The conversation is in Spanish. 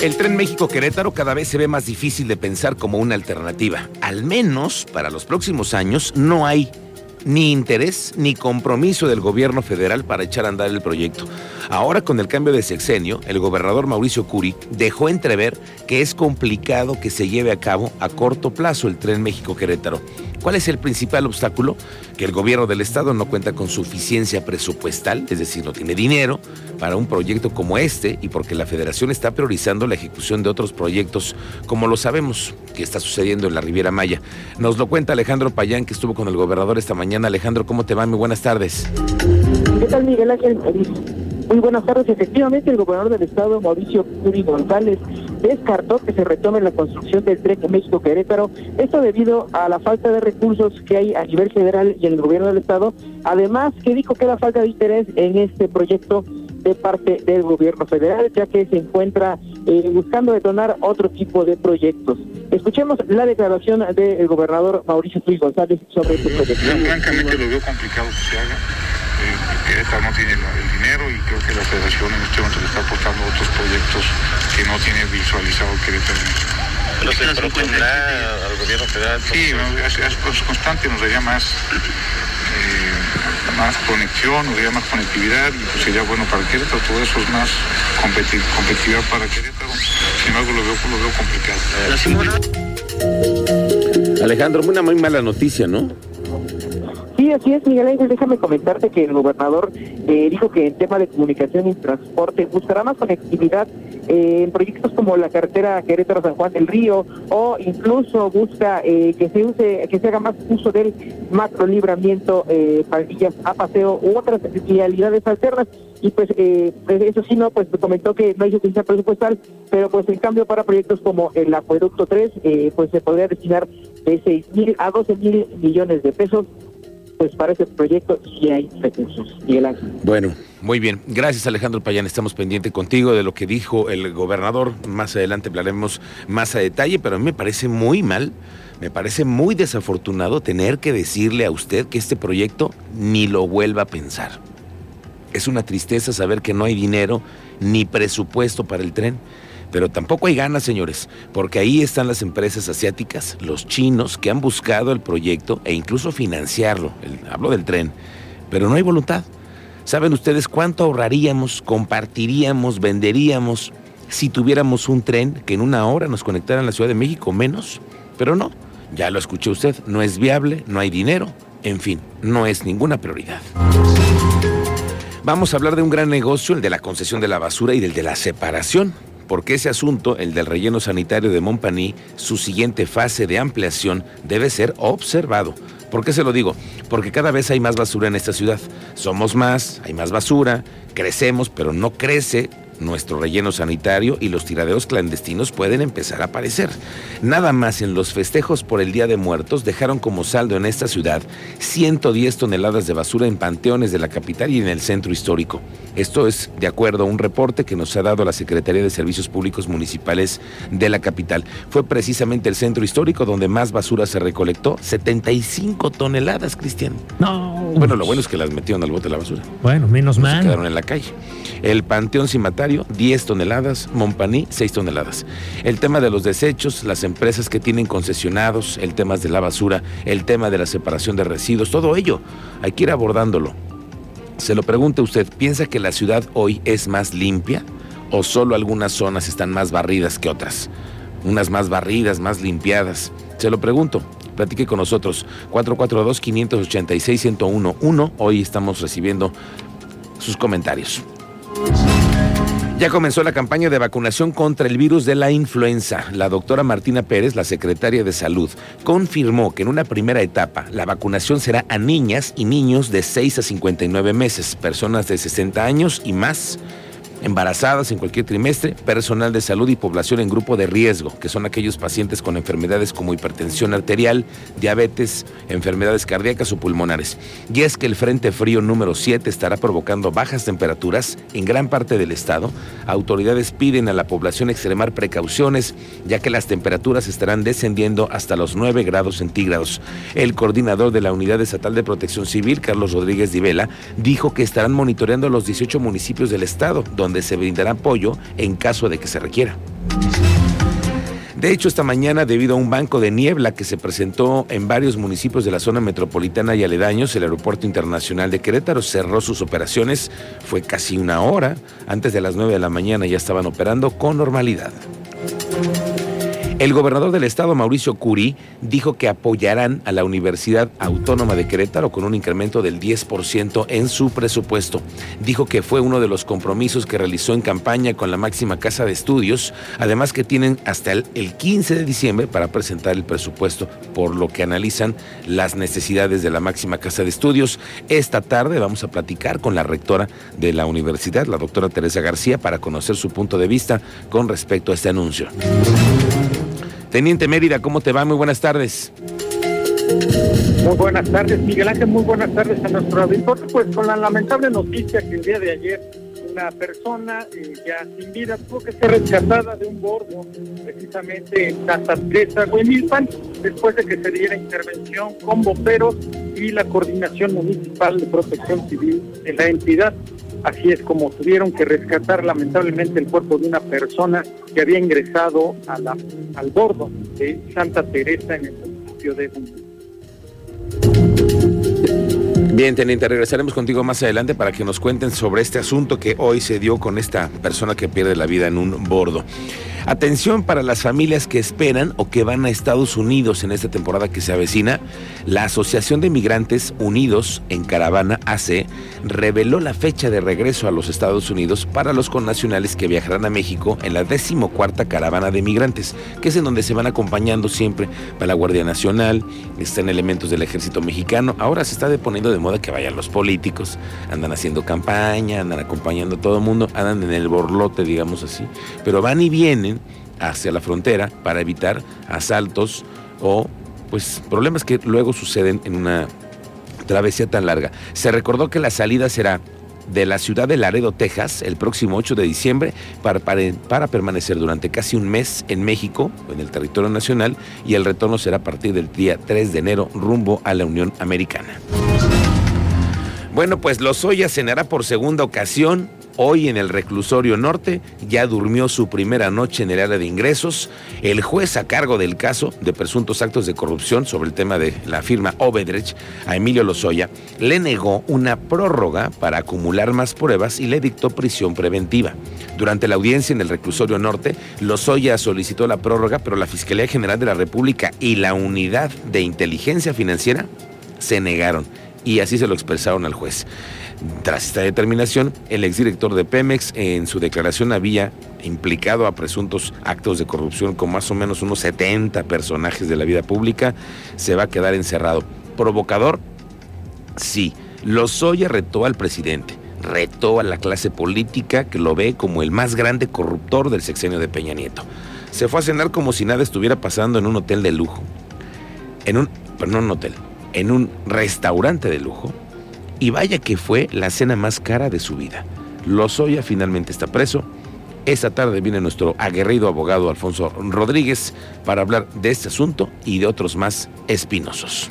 El tren México-Querétaro cada vez se ve más difícil de pensar como una alternativa. Al menos para los próximos años no hay ni interés ni compromiso del gobierno federal para echar a andar el proyecto. Ahora con el cambio de sexenio, el gobernador Mauricio Curi dejó entrever que es complicado que se lleve a cabo a corto plazo el tren México-Querétaro. ¿Cuál es el principal obstáculo? Que el gobierno del estado no cuenta con suficiencia presupuestal, es decir, no tiene dinero para un proyecto como este y porque la federación está priorizando la ejecución de otros proyectos, como lo sabemos que está sucediendo en la Riviera Maya. Nos lo cuenta Alejandro Payán, que estuvo con el gobernador esta mañana. Alejandro, ¿cómo te va? Muy buenas tardes. ¿Qué tal, Miguel Ángel? Muy buenas tardes. Efectivamente, el gobernador del estado, Mauricio Curi González, descartó que se retome la construcción del tren México-Querétaro, esto debido a la falta de recursos que hay a nivel federal y en el gobierno del estado, además que dijo que la falta de interés en este proyecto de parte del gobierno federal, ya que se encuentra eh, buscando detonar otro tipo de proyectos. Escuchemos la declaración del gobernador Mauricio Luis González sobre este proyecto. francamente lo veo complicado que se haga. Querétaro no tiene el dinero y creo que la federación en este momento le está aportando otros proyectos que no tiene visualizado Querétaro. ¿Pero se propondrá al gobierno federal? Sí, es, es constante, nos daría más eh, más conexión, hubiera más conectividad y pues sería bueno para Querétaro, todo eso es más competitividad para Querétaro, sin embargo lo veo, lo veo complicado. Alejandro, una muy mala noticia, ¿no? Sí, así es, Miguel Ángel. Déjame comentarte que el gobernador eh, dijo que en tema de comunicación y transporte buscará más conectividad eh, en proyectos como la carretera Querétaro-San Juan del Río o incluso busca eh, que se use, que se haga más uso del macro libramiento eh, a paseo u otras realidades alternas. Y pues eso sí no pues comentó que no hay suficiencia presupuestal pero pues en cambio para proyectos como el acueducto 3 pues se podría destinar de 6 mil a 12 mil millones de pesos pues para ese proyecto sí hay recursos. Miguel Ángel. Bueno, muy bien. Gracias Alejandro Payán. Estamos pendientes contigo de lo que dijo el gobernador. Más adelante hablaremos más a detalle, pero a mí me parece muy mal, me parece muy desafortunado tener que decirle a usted que este proyecto ni lo vuelva a pensar. Es una tristeza saber que no hay dinero ni presupuesto para el tren. Pero tampoco hay ganas, señores, porque ahí están las empresas asiáticas, los chinos, que han buscado el proyecto e incluso financiarlo. hablo del tren, pero no hay voluntad. ¿Saben ustedes cuánto ahorraríamos, compartiríamos, venderíamos si tuviéramos un tren que en una hora nos conectara a la Ciudad de México menos? Pero no, ya lo escuchó usted, no es viable, no hay dinero, en fin, no es ninguna prioridad. Vamos a hablar de un gran negocio, el de la concesión de la basura y del de la separación porque ese asunto, el del relleno sanitario de Montpaní, su siguiente fase de ampliación debe ser observado. ¿Por qué se lo digo? Porque cada vez hay más basura en esta ciudad. Somos más, hay más basura, crecemos, pero no crece nuestro relleno sanitario y los tiraderos clandestinos pueden empezar a aparecer. Nada más en los festejos por el Día de Muertos dejaron como saldo en esta ciudad 110 toneladas de basura en panteones de la capital y en el centro histórico. Esto es de acuerdo a un reporte que nos ha dado la Secretaría de Servicios Públicos Municipales de la capital. Fue precisamente el centro histórico donde más basura se recolectó, 75 toneladas, Cristian. No. Bueno, lo bueno es que las metieron al bote de la basura. Bueno, menos mal. Se quedaron en la calle. El Panteón Cimatario, 10 toneladas. Montpaní, 6 toneladas. El tema de los desechos, las empresas que tienen concesionados, el tema de la basura, el tema de la separación de residuos, todo ello hay que ir abordándolo. Se lo pregunte usted, ¿piensa que la ciudad hoy es más limpia o solo algunas zonas están más barridas que otras? Unas más barridas, más limpiadas. Se lo pregunto, platique con nosotros. 442-586-1011. Hoy estamos recibiendo sus comentarios. Ya comenzó la campaña de vacunación contra el virus de la influenza. La doctora Martina Pérez, la secretaria de Salud, confirmó que en una primera etapa la vacunación será a niñas y niños de 6 a 59 meses, personas de 60 años y más embarazadas en cualquier trimestre, personal de salud y población en grupo de riesgo, que son aquellos pacientes con enfermedades como hipertensión arterial, diabetes, enfermedades cardíacas o pulmonares. Y es que el Frente Frío número 7 estará provocando bajas temperaturas en gran parte del estado. Autoridades piden a la población extremar precauciones, ya que las temperaturas estarán descendiendo hasta los 9 grados centígrados. El coordinador de la Unidad Estatal de Protección Civil, Carlos Rodríguez Divela, dijo que estarán monitoreando los 18 municipios del estado, donde donde se brindará apoyo en caso de que se requiera. De hecho, esta mañana, debido a un banco de niebla que se presentó en varios municipios de la zona metropolitana y aledaños, el Aeropuerto Internacional de Querétaro cerró sus operaciones. Fue casi una hora. Antes de las 9 de la mañana ya estaban operando con normalidad. El gobernador del estado, Mauricio Curi, dijo que apoyarán a la Universidad Autónoma de Querétaro con un incremento del 10% en su presupuesto. Dijo que fue uno de los compromisos que realizó en campaña con la máxima casa de estudios, además que tienen hasta el, 15 de diciembre para presentar el presupuesto, por lo que analizan las necesidades de la máxima casa de estudios. Esta tarde vamos a platicar con la rectora de la universidad, la doctora Teresa García, para conocer su punto de vista con respecto a este anuncio. Teniente Mérida, ¿cómo te va? Muy buenas tardes. Muy buenas tardes, Miguel Ángel. Muy buenas tardes a nuestro auditorio. Pues con la lamentable noticia que el día de ayer una persona eh, ya sin vida tuvo que ser rescatada de un bordo, precisamente en Santa Teresa, Huimilpan, después de que se diera intervención con bomberos y la Coordinación Municipal de Protección Civil de la entidad. Así es como tuvieron que rescatar lamentablemente el cuerpo de una persona que había ingresado a la, al bordo de Santa Teresa en el municipio de Bien, teniente, regresaremos contigo más adelante para que nos cuenten sobre este asunto que hoy se dio con esta persona que pierde la vida en un bordo. Atención para las familias que esperan o que van a Estados Unidos en esta temporada que se avecina. La Asociación de Migrantes Unidos en Caravana AC reveló la fecha de regreso a los Estados Unidos para los connacionales que viajarán a México en la decimocuarta caravana de migrantes, que es en donde se van acompañando siempre para la Guardia Nacional, están elementos del ejército mexicano. Ahora se está deponiendo de moda que vayan los políticos, andan haciendo campaña, andan acompañando a todo el mundo, andan en el borlote, digamos así, pero van y vienen hacia la frontera para evitar asaltos o pues problemas que luego suceden en una travesía tan larga. Se recordó que la salida será de la ciudad de Laredo, Texas, el próximo 8 de diciembre, para, para, permanecer durante casi un mes en México, en el territorio nacional, y el retorno será a partir del día 3 de enero rumbo a la Unión Americana. Bueno, pues Lozoya cenará por segunda ocasión hoy en el reclusorio norte, ya durmió su primera noche en el área de ingresos. El juez a cargo del caso de presuntos actos de corrupción sobre el tema de la firma Obedrech a Emilio Lozoya le negó una prórroga para acumular más pruebas y le dictó prisión preventiva. Durante la audiencia en el reclusorio norte, Lozoya solicitó la prórroga, pero la Fiscalía General de la República y la Unidad de Inteligencia Financiera se negaron y así se lo expresaron al juez. Tras esta determinación, el exdirector de Pemex en su declaración había implicado a presuntos actos de corrupción con más o menos unos 70 personajes de la vida pública, se va a quedar encerrado. ¿Provocador? Sí. Lozoya retó al presidente, retó a la clase política que lo ve como el más grande corruptor del sexenio de Peña Nieto. Se fue a cenar como si nada estuviera pasando en un hotel de lujo. En un, pero no un hotel, en un restaurante de lujo y vaya que fue la cena más cara de su vida. Lozoya finalmente está preso. Esta tarde viene nuestro aguerrido abogado Alfonso Rodríguez para hablar de este asunto y de otros más espinosos.